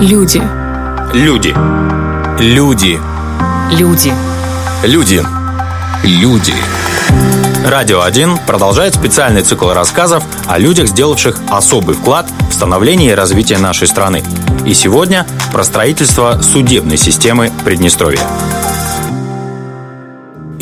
Люди. Люди. Люди. Люди. Люди. Люди. Радио 1 продолжает специальный цикл рассказов о людях, сделавших особый вклад в становление и развитие нашей страны. И сегодня про строительство судебной системы Приднестровья.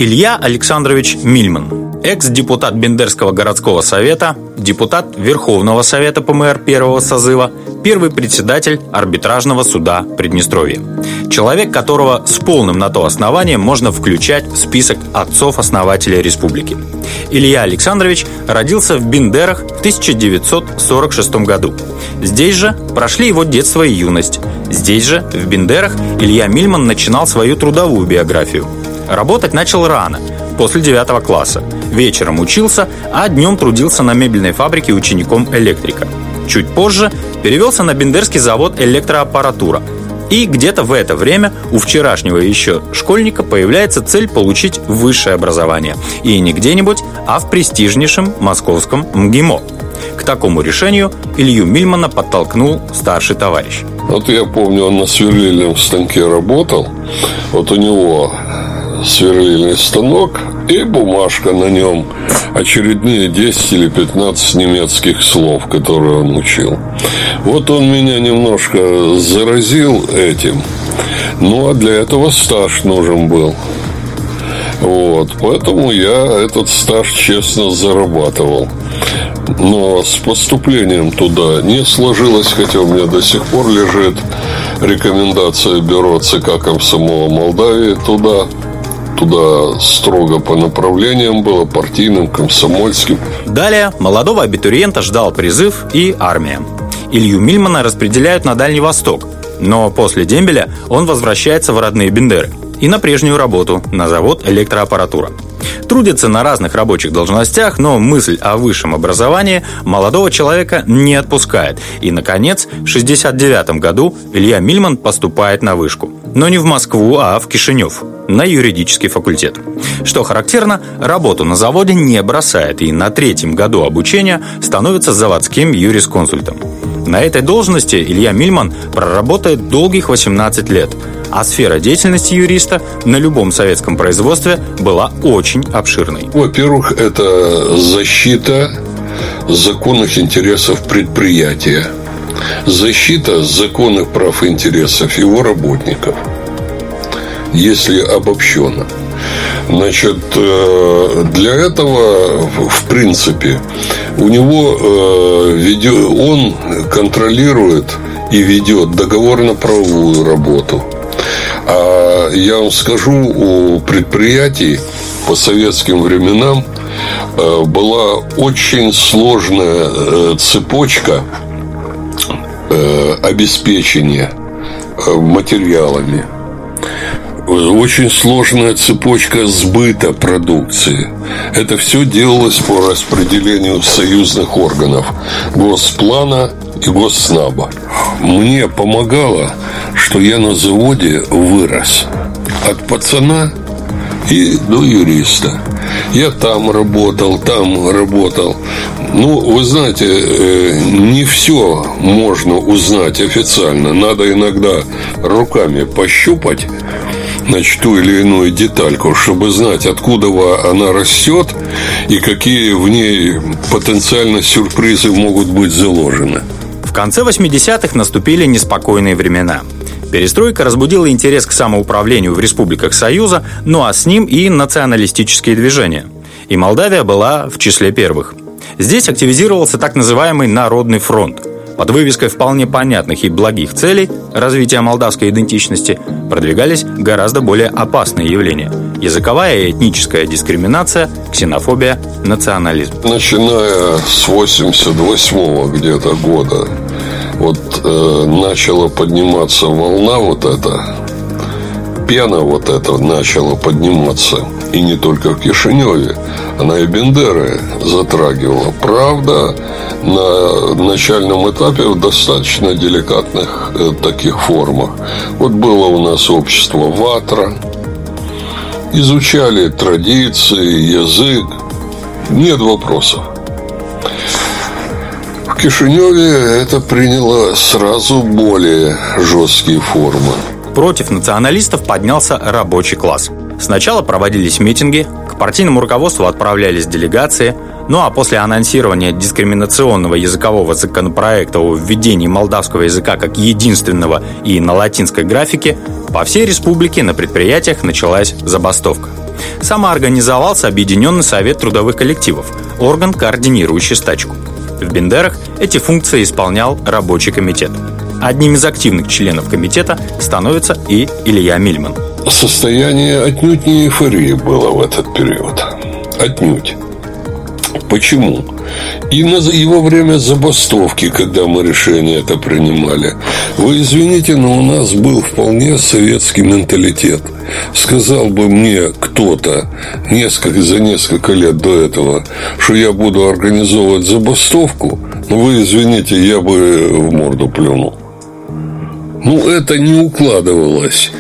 Илья Александрович Мильман – экс-депутат Бендерского городского совета, депутат Верховного совета ПМР первого созыва, первый председатель арбитражного суда Приднестровья. Человек, которого с полным на то основанием можно включать в список отцов-основателей республики. Илья Александрович родился в Бендерах в 1946 году. Здесь же прошли его детство и юность. Здесь же, в Бендерах, Илья Мильман начинал свою трудовую биографию. Работать начал рано – после 9 класса. Вечером учился, а днем трудился на мебельной фабрике учеником электрика. Чуть позже перевелся на Бендерский завод электроаппаратура. И где-то в это время у вчерашнего еще школьника появляется цель получить высшее образование. И не где-нибудь, а в престижнейшем московском МГИМО. К такому решению Илью Мильмана подтолкнул старший товарищ. Вот я помню, он на сверлильном станке работал. Вот у него сверлильный станок и бумажка на нем. Очередные 10 или 15 немецких слов, которые он учил. Вот он меня немножко заразил этим. Ну, а для этого стаж нужен был. Вот, поэтому я этот стаж честно зарабатывал. Но с поступлением туда не сложилось, хотя у меня до сих пор лежит рекомендация бюро ЦК Комсомола Молдавии туда туда строго по направлениям было, партийным, комсомольским. Далее молодого абитуриента ждал призыв и армия. Илью Мильмана распределяют на Дальний Восток, но после дембеля он возвращается в родные Бендеры и на прежнюю работу, на завод электроаппаратура. Трудится на разных рабочих должностях, но мысль о высшем образовании молодого человека не отпускает. И, наконец, в 1969 году Илья Мильман поступает на вышку. Но не в Москву, а в Кишинев, на юридический факультет. Что характерно, работу на заводе не бросает и на третьем году обучения становится заводским юрисконсультом. На этой должности Илья Мильман проработает долгих 18 лет, а сфера деятельности юриста на любом советском производстве была очень обширной. Во-первых, это защита законных интересов предприятия, защита законных прав и интересов его работников, если обобщенно. Значит, э, для этого, в принципе, у него э, он контролирует и ведет договорно-правовую работу. А я вам скажу, у предприятий по советским временам э, была очень сложная цепочка обеспечения материалами – очень сложная цепочка сбыта продукции. Это все делалось по распределению союзных органов Госплана и Госснаба. Мне помогало, что я на заводе вырос. От пацана и до юриста. Я там работал, там работал. Ну, вы знаете, э, не все можно узнать официально. Надо иногда руками пощупать значит, ту или иную детальку, чтобы знать, откуда она растет и какие в ней потенциально сюрпризы могут быть заложены. В конце 80-х наступили неспокойные времена. Перестройка разбудила интерес к самоуправлению в республиках Союза, ну а с ним и националистические движения. И Молдавия была в числе первых. Здесь активизировался так называемый Народный фронт – под вывеской вполне понятных и благих целей развития молдавской идентичности продвигались гораздо более опасные явления – языковая и этническая дискриминация, ксенофобия, национализм. Начиная с 88 где-то года вот э, начала подниматься волна вот эта, пена вот эта начала подниматься. И не только в Кишиневе. Она и Бендеры затрагивала. Правда, на начальном этапе в достаточно деликатных э, таких формах. Вот было у нас общество Ватра, изучали традиции, язык, нет вопросов. В Кишиневе это приняло сразу более жесткие формы. Против националистов поднялся рабочий класс. Сначала проводились митинги, к партийному руководству отправлялись делегации, ну а после анонсирования дискриминационного языкового законопроекта о введении молдавского языка как единственного и на латинской графике, по всей республике на предприятиях началась забастовка. Самоорганизовался Объединенный совет трудовых коллективов, орган, координирующий стачку. В Бендерах эти функции исполнял рабочий комитет. Одним из активных членов комитета становится и Илья Мильман. Состояние отнюдь не эйфории было в этот период. Отнюдь. Почему? И, на, во время забастовки, когда мы решение это принимали, вы извините, но у нас был вполне советский менталитет. Сказал бы мне кто-то несколько, за несколько лет до этого, что я буду организовывать забастовку, ну вы извините, я бы в морду плюнул. Ну, это не укладывалось.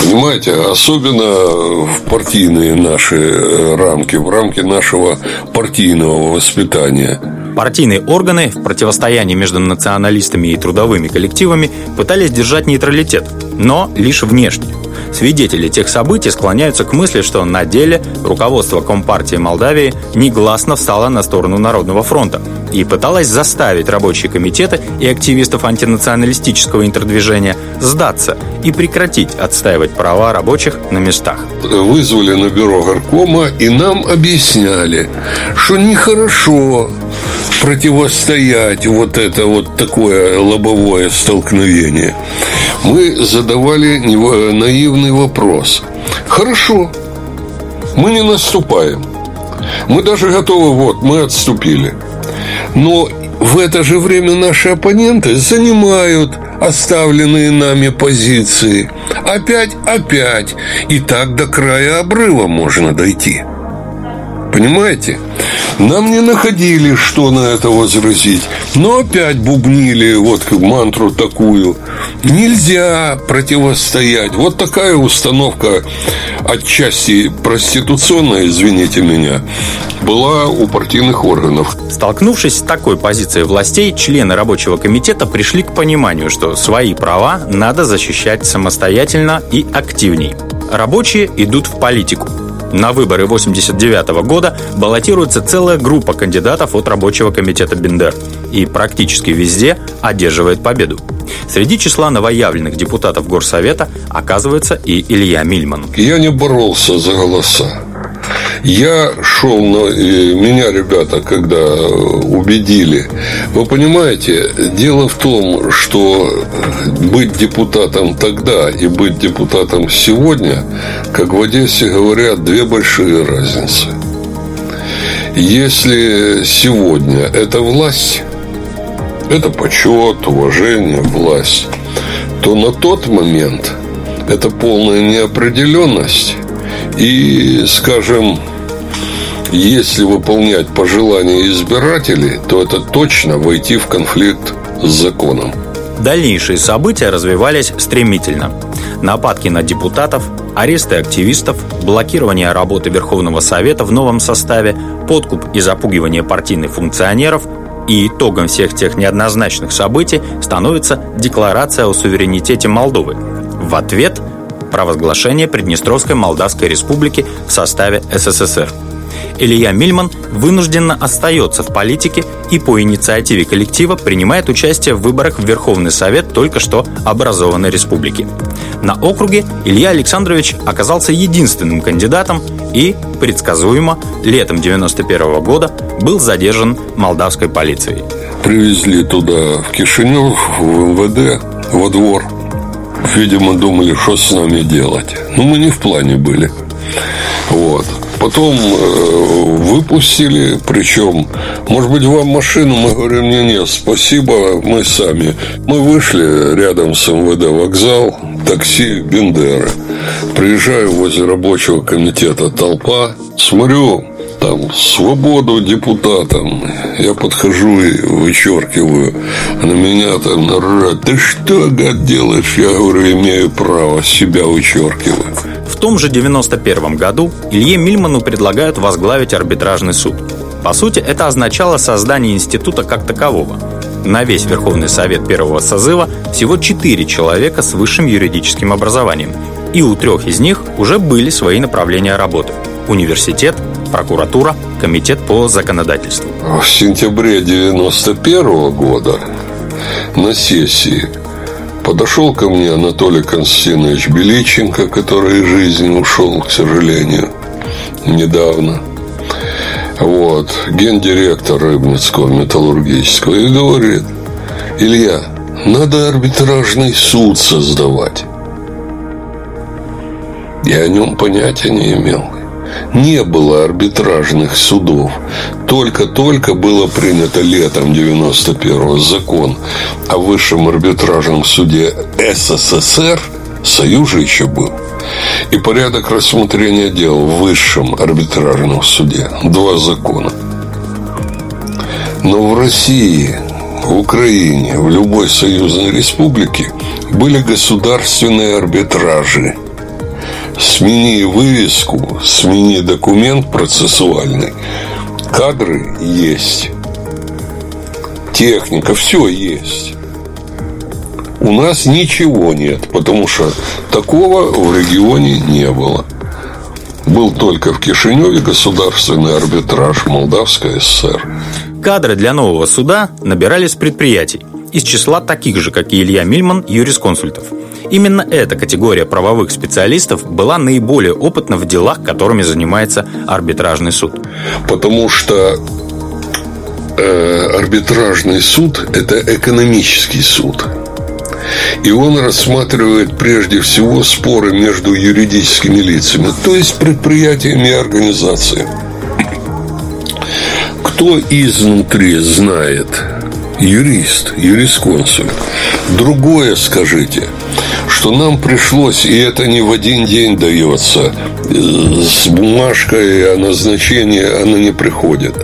Понимаете, особенно в партийные наши э, рамки, в рамки нашего партийного воспитания. Партийные органы в противостоянии между националистами и трудовыми коллективами пытались держать нейтралитет, но лишь внешне. Свидетели тех событий склоняются к мысли, что на деле руководство Компартии Молдавии негласно встало на сторону Народного фронта и пыталось заставить рабочие комитеты и активистов антинационалистического интердвижения сдаться и прекратить отстаивать права рабочих на местах. Вызвали на бюро горкома и нам объясняли, что нехорошо противостоять вот это вот такое лобовое столкновение. Мы задавали наивный вопрос. Хорошо, мы не наступаем. Мы даже готовы, вот, мы отступили. Но в это же время наши оппоненты занимают оставленные нами позиции. Опять, опять. И так до края обрыва можно дойти. Понимаете? Нам не находили, что на это возразить. Но опять бубнили вот мантру такую. Нельзя противостоять. Вот такая установка отчасти проституционная, извините меня, была у партийных органов. Столкнувшись с такой позицией властей, члены рабочего комитета пришли к пониманию, что свои права надо защищать самостоятельно и активней. Рабочие идут в политику – на выборы 89 года баллотируется целая группа кандидатов от рабочего комитета Бендер и практически везде одерживает победу. Среди числа новоявленных депутатов Горсовета оказывается и Илья Мильман. Я не боролся за голоса. Я шел, но меня ребята, когда убедили, вы понимаете, дело в том, что быть депутатом тогда и быть депутатом сегодня, как в Одессе говорят, две большие разницы. Если сегодня это власть, это почет, уважение, власть, то на тот момент это полная неопределенность и, скажем, если выполнять пожелания избирателей, то это точно войти в конфликт с законом. Дальнейшие события развивались стремительно. Нападки на депутатов, аресты активистов, блокирование работы Верховного Совета в новом составе, подкуп и запугивание партийных функционеров и итогом всех тех неоднозначных событий становится Декларация о суверенитете Молдовы. В ответ – провозглашение Приднестровской Молдавской Республики в составе СССР. Илья Мильман вынужденно остается в политике и по инициативе коллектива принимает участие в выборах в Верховный Совет только что образованной республики. На округе Илья Александрович оказался единственным кандидатом и, предсказуемо, летом 91 года был задержан молдавской полицией. Привезли туда, в Кишинев, в МВД, во двор – видимо, думали, что с нами делать. Ну, мы не в плане были. Вот. Потом э, выпустили, причем, может быть, вам машину, мы говорим, не, не, спасибо, мы сами. Мы вышли рядом с МВД вокзал, такси Бендера. Приезжаю возле рабочего комитета толпа, смотрю, там свободу депутатам. Я подхожу и вычеркиваю. На меня там народ. Ты что, гад, делаешь? Я говорю, имею право, себя вычеркиваю. Том же 91 году Илье Мильману предлагают возглавить арбитражный суд. По сути, это означало создание института как такового. На весь Верховный Совет первого созыва всего четыре человека с высшим юридическим образованием, и у трех из них уже были свои направления работы – университет, прокуратура, комитет по законодательству. В сентябре 1991 года на сессии подошел ко мне Анатолий Константинович Беличенко, который из жизни ушел, к сожалению, недавно. Вот, гендиректор Рыбницкого металлургического и говорит, Илья, надо арбитражный суд создавать. Я о нем понятия не имел не было арбитражных судов. Только-только было принято летом 91-го закон о высшем арбитражном суде СССР, Союз же еще был, и порядок рассмотрения дел в высшем арбитражном суде. Два закона. Но в России, в Украине, в любой союзной республике были государственные арбитражи – Смени вывеску, смени документ процессуальный. Кадры есть. Техника, все есть. У нас ничего нет, потому что такого в регионе не было. Был только в Кишиневе государственный арбитраж Молдавская ССР. Кадры для нового суда набирались предприятий из числа таких же, как и Илья Мильман, юрисконсультов – Именно эта категория правовых специалистов была наиболее опытна в делах, которыми занимается арбитражный суд. Потому что э, арбитражный суд – это экономический суд. И он рассматривает прежде всего споры между юридическими лицами, то есть предприятиями и организациями. Кто изнутри знает, юрист, юрисконсульт. Другое скажите, что нам пришлось, и это не в один день дается, с бумажкой о назначении она не приходит.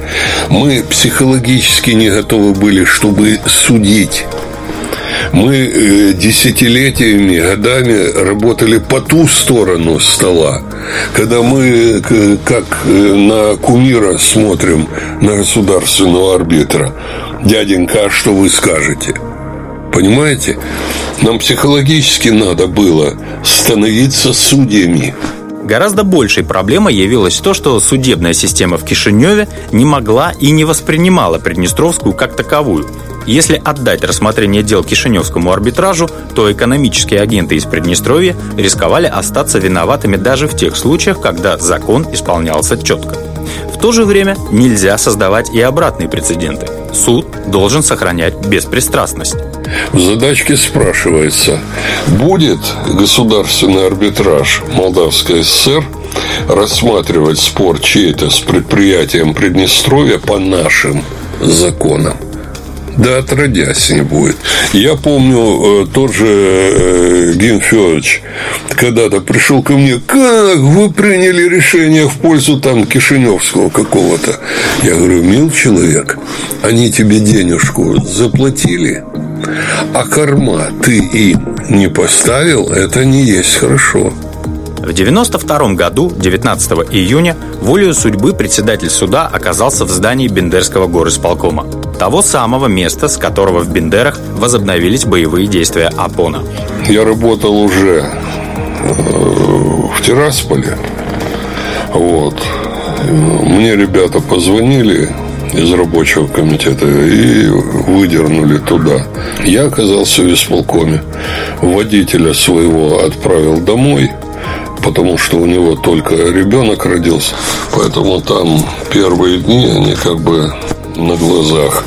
Мы психологически не готовы были, чтобы судить. Мы э, десятилетиями, годами работали по ту сторону стола. Когда мы, как э, на кумира, смотрим на государственного арбитра, дяденька, а что вы скажете? Понимаете? Нам психологически надо было становиться судьями. Гораздо большей проблемой явилось то, что судебная система в Кишиневе не могла и не воспринимала Приднестровскую как таковую. Если отдать рассмотрение дел Кишиневскому арбитражу, то экономические агенты из Приднестровья рисковали остаться виноватыми даже в тех случаях, когда закон исполнялся четко. В то же время нельзя создавать и обратные прецеденты. Суд должен сохранять беспристрастность. В задачке спрашивается, будет государственный арбитраж Молдавской ССР рассматривать спор чей-то с предприятием Приднестровья по нашим законам? Да отродясь не будет. Я помню, э, тот же э, Гин Федорович когда-то пришел ко мне, как вы приняли решение в пользу там Кишиневского какого-то. Я говорю, мил человек, они тебе денежку заплатили, а корма ты им не поставил, это не есть хорошо. В 1992 году, 19 июня, волею судьбы председатель суда оказался в здании Бендерского горосполкома. Того самого места, с которого в Бендерах возобновились боевые действия АПОНа. Я работал уже э, в Тирасполе. Вот. Мне ребята позвонили из рабочего комитета и выдернули туда. Я оказался в исполкоме. Водителя своего отправил домой – потому что у него только ребенок родился. Поэтому там первые дни они как бы на глазах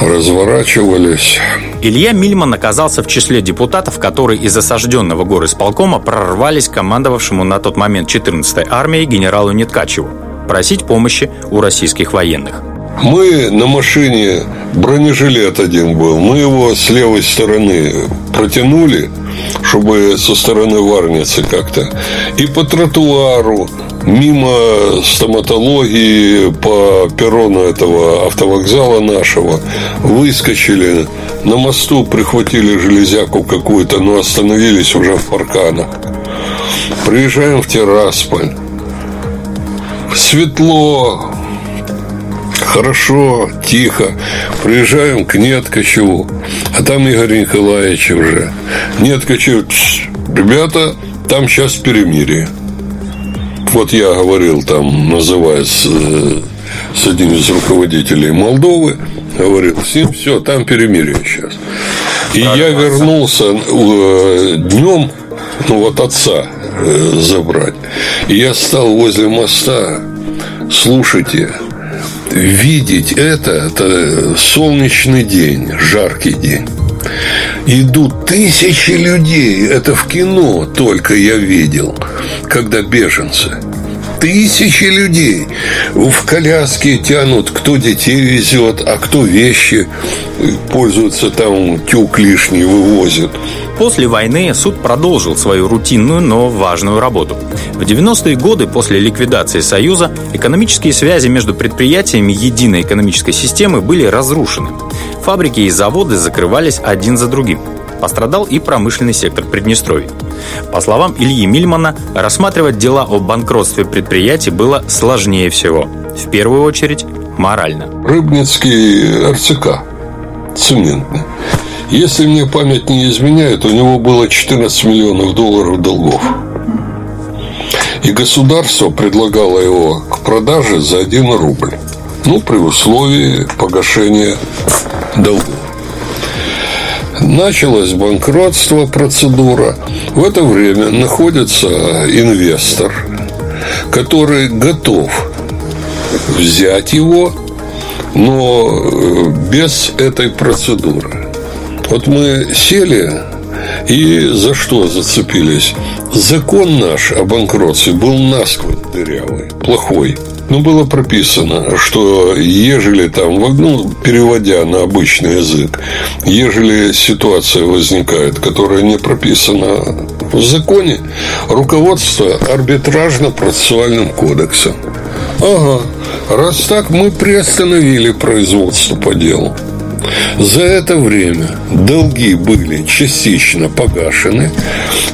разворачивались. Илья Мильман оказался в числе депутатов, которые из осажденного горы исполкома прорвались командовавшему на тот момент 14-й армией генералу Неткачеву просить помощи у российских военных. Мы на машине, бронежилет один был, мы его с левой стороны протянули, чтобы со стороны Варницы как-то. И по тротуару, мимо стоматологии, по перрону этого автовокзала нашего, выскочили. На мосту прихватили железяку какую-то, но остановились уже в парканах. Приезжаем в Тирасполь. Светло, Хорошо, тихо. Приезжаем к Неткачеву. А там Игорь Николаевич уже. Неткачев, ребята, там сейчас перемирие. Вот я говорил там, называясь э, с одним из руководителей Молдовы, говорил, ним все, там перемирие сейчас. И я вернулся э, днем, ну вот отца э, забрать. И я стал возле моста, слушайте, видеть это, это солнечный день, жаркий день. Идут тысячи людей. Это в кино только я видел, когда беженцы. Тысячи людей в коляске тянут, кто детей везет, а кто вещи пользуются там, тюк лишний вывозят. После войны суд продолжил свою рутинную, но важную работу. В 90-е годы после ликвидации Союза экономические связи между предприятиями единой экономической системы были разрушены. Фабрики и заводы закрывались один за другим. Пострадал и промышленный сектор Приднестровья. По словам Ильи Мильмана, рассматривать дела о банкротстве предприятий было сложнее всего. В первую очередь, морально. Рыбницкий РЦК, цементный. Если мне память не изменяет, у него было 14 миллионов долларов долгов. И государство предлагало его к продаже за 1 рубль. Ну, при условии погашения долгов. Началось банкротство, процедура. В это время находится инвестор, который готов взять его, но э, без этой процедуры. Вот мы сели и за что зацепились? Закон наш о банкротстве был насквозь дырявый, плохой. Ну, было прописано, что ежели там, ну, переводя на обычный язык, ежели ситуация возникает, которая не прописана в законе, руководство арбитражно-процессуальным кодексом. Ага, раз так, мы приостановили производство по делу. За это время долги были частично погашены,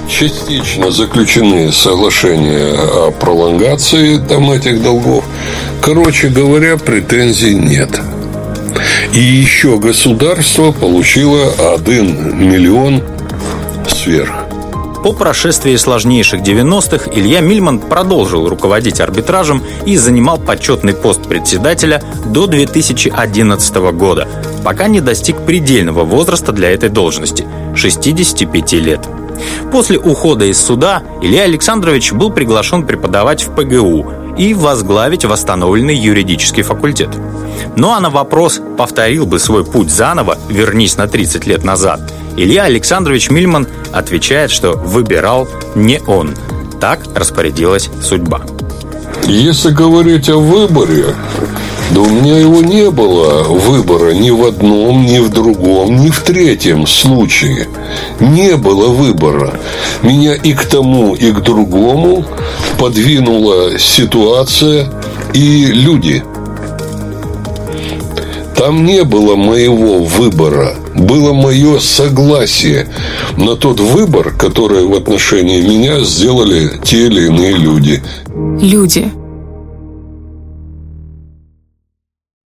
частично заключены соглашения о пролонгации там этих долгов. Короче говоря, претензий нет. И еще государство получило 1 миллион сверх. По прошествии сложнейших 90-х Илья Мильман продолжил руководить арбитражем и занимал почетный пост председателя до 2011 года, пока не достиг предельного возраста для этой должности – 65 лет. После ухода из суда Илья Александрович был приглашен преподавать в ПГУ и возглавить восстановленный юридический факультет. Ну а на вопрос, повторил бы свой путь заново, вернись на 30 лет назад – Илья Александрович Мильман отвечает, что выбирал не он. Так распорядилась судьба. Если говорить о выборе, да у меня его не было выбора ни в одном, ни в другом, ни в третьем случае. Не было выбора. Меня и к тому, и к другому подвинула ситуация и люди. Там не было моего выбора было мое согласие на тот выбор, который в отношении меня сделали те или иные люди. Люди